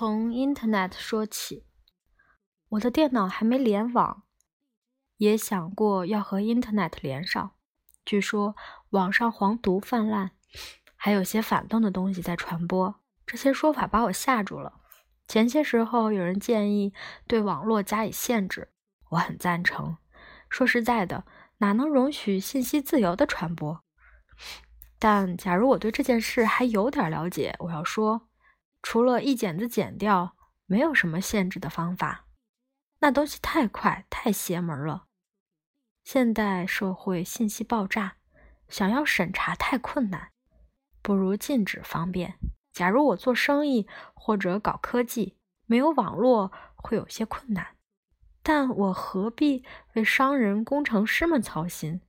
从 Internet 说起，我的电脑还没联网，也想过要和 Internet 连上。据说网上黄毒泛滥，还有些反动的东西在传播。这些说法把我吓住了。前些时候有人建议对网络加以限制，我很赞成。说实在的，哪能容许信息自由的传播？但假如我对这件事还有点了解，我要说。除了一剪子剪掉，没有什么限制的方法。那东西太快，太邪门了。现代社会信息爆炸，想要审查太困难，不如禁止方便。假如我做生意或者搞科技，没有网络会有些困难，但我何必为商人、工程师们操心？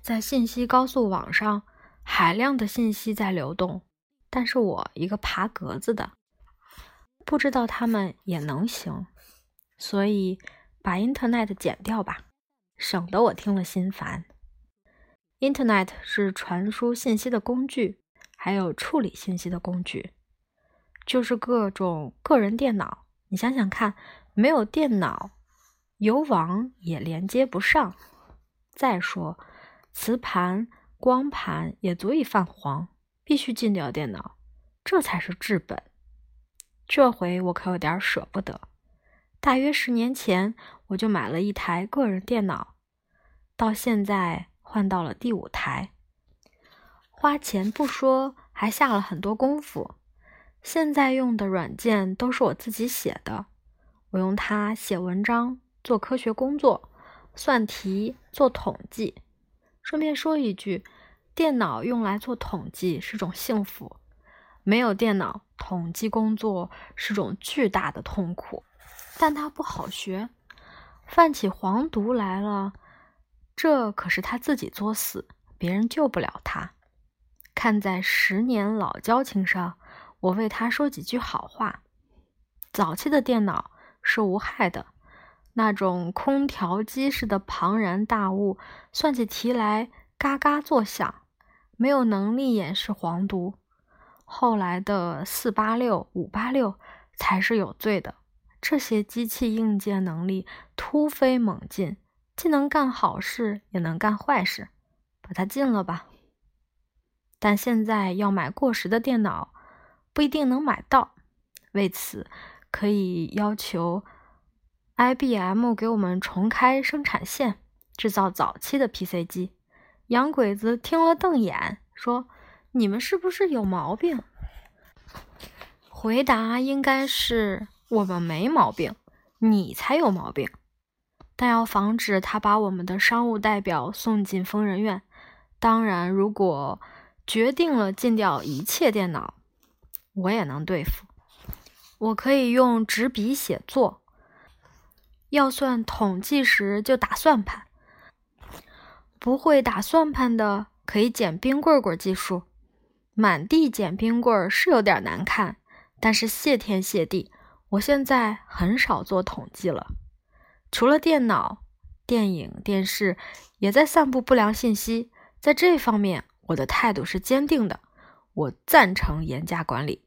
在信息高速网上，海量的信息在流动。但是我一个爬格子的，不知道他们也能行，所以把 Internet 剪掉吧，省得我听了心烦。Internet 是传输信息的工具，还有处理信息的工具，就是各种个人电脑。你想想看，没有电脑，有网也连接不上。再说，磁盘、光盘也足以泛黄。必须禁掉电脑，这才是治本。这回我可有点舍不得。大约十年前，我就买了一台个人电脑，到现在换到了第五台。花钱不说，还下了很多功夫。现在用的软件都是我自己写的，我用它写文章、做科学工作、算题、做统计。顺便说一句。电脑用来做统计是种幸福，没有电脑，统计工作是种巨大的痛苦。但他不好学，犯起黄毒来了，这可是他自己作死，别人救不了他。看在十年老交情上，我为他说几句好话。早期的电脑是无害的，那种空调机似的庞然大物，算起题来嘎嘎作响。没有能力掩饰黄毒，后来的四八六、五八六才是有罪的。这些机器硬件能力突飞猛进，既能干好事，也能干坏事，把它禁了吧。但现在要买过时的电脑，不一定能买到。为此，可以要求 IBM 给我们重开生产线，制造早期的 PC 机。洋鬼子听了瞪眼，说：“你们是不是有毛病？”回答应该是：“我们没毛病，你才有毛病。”但要防止他把我们的商务代表送进疯人院。当然，如果决定了禁掉一切电脑，我也能对付。我可以用纸笔写作，要算统计时就打算盘。不会打算盘的可以捡冰棍棍技术，满地捡冰棍是有点难看，但是谢天谢地，我现在很少做统计了。除了电脑、电影、电视也在散布不良信息，在这方面我的态度是坚定的，我赞成严加管理。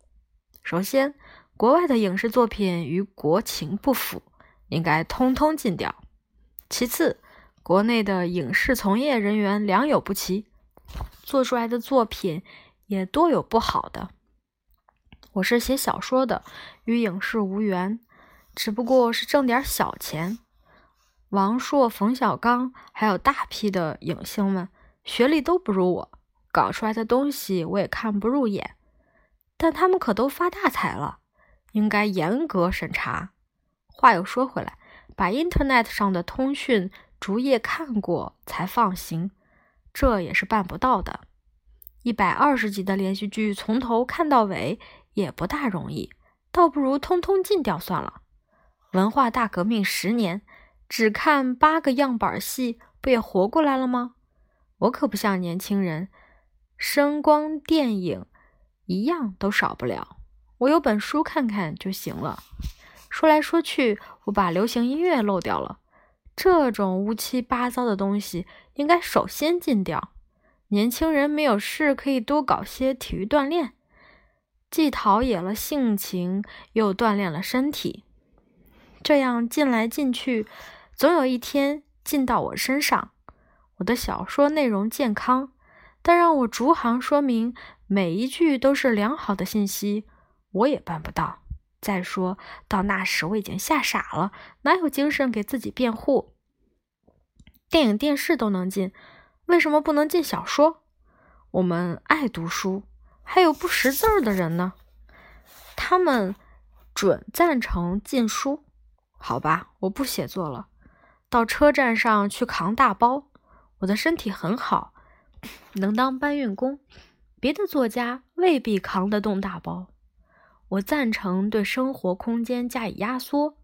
首先，国外的影视作品与国情不符，应该通通禁掉。其次，国内的影视从业人员良莠不齐，做出来的作品也多有不好的。我是写小说的，与影视无缘，只不过是挣点小钱。王朔、冯小刚还有大批的影星们，学历都不如我，搞出来的东西我也看不入眼，但他们可都发大财了，应该严格审查。话又说回来，把 Internet 上的通讯。逐页看过才放行，这也是办不到的。一百二十集的连续剧从头看到尾也不大容易，倒不如通通禁掉算了。文化大革命十年，只看八个样板戏，不也活过来了吗？我可不像年轻人，声光电影一样都少不了。我有本书看看就行了。说来说去，我把流行音乐漏掉了。这种乌七八糟的东西应该首先禁掉。年轻人没有事可以多搞些体育锻炼，既陶冶了性情，又锻炼了身体。这样进来进去，总有一天进到我身上。我的小说内容健康，但让我逐行说明每一句都是良好的信息，我也办不到。再说到那时，我已经吓傻了，哪有精神给自己辩护？电影、电视都能进，为什么不能进小说？我们爱读书，还有不识字儿的人呢，他们准赞成禁书。好吧，我不写作了，到车站上去扛大包。我的身体很好，能当搬运工。别的作家未必扛得动大包。我赞成对生活空间加以压缩，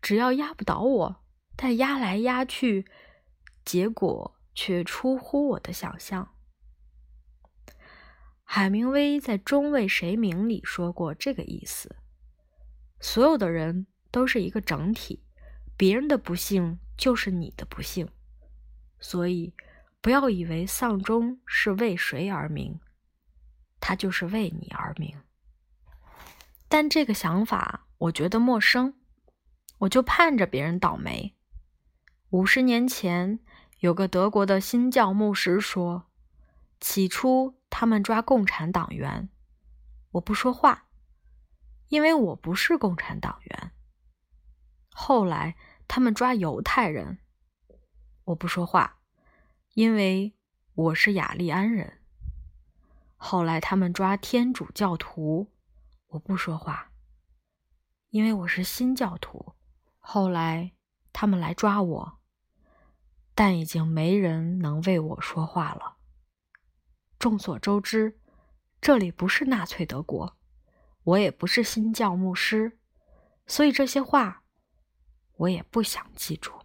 只要压不倒我，但压来压去，结果却出乎我的想象。海明威在《终为谁鸣》里说过这个意思：所有的人。都是一个整体，别人的不幸就是你的不幸，所以不要以为丧钟是为谁而鸣，它就是为你而鸣。但这个想法我觉得陌生，我就盼着别人倒霉。五十年前，有个德国的新教牧师说：“起初他们抓共产党员，我不说话，因为我不是共产党员。”后来他们抓犹太人，我不说话，因为我是雅利安人。后来他们抓天主教徒，我不说话，因为我是新教徒。后来他们来抓我，但已经没人能为我说话了。众所周知，这里不是纳粹德国，我也不是新教牧师，所以这些话。我也不想记住。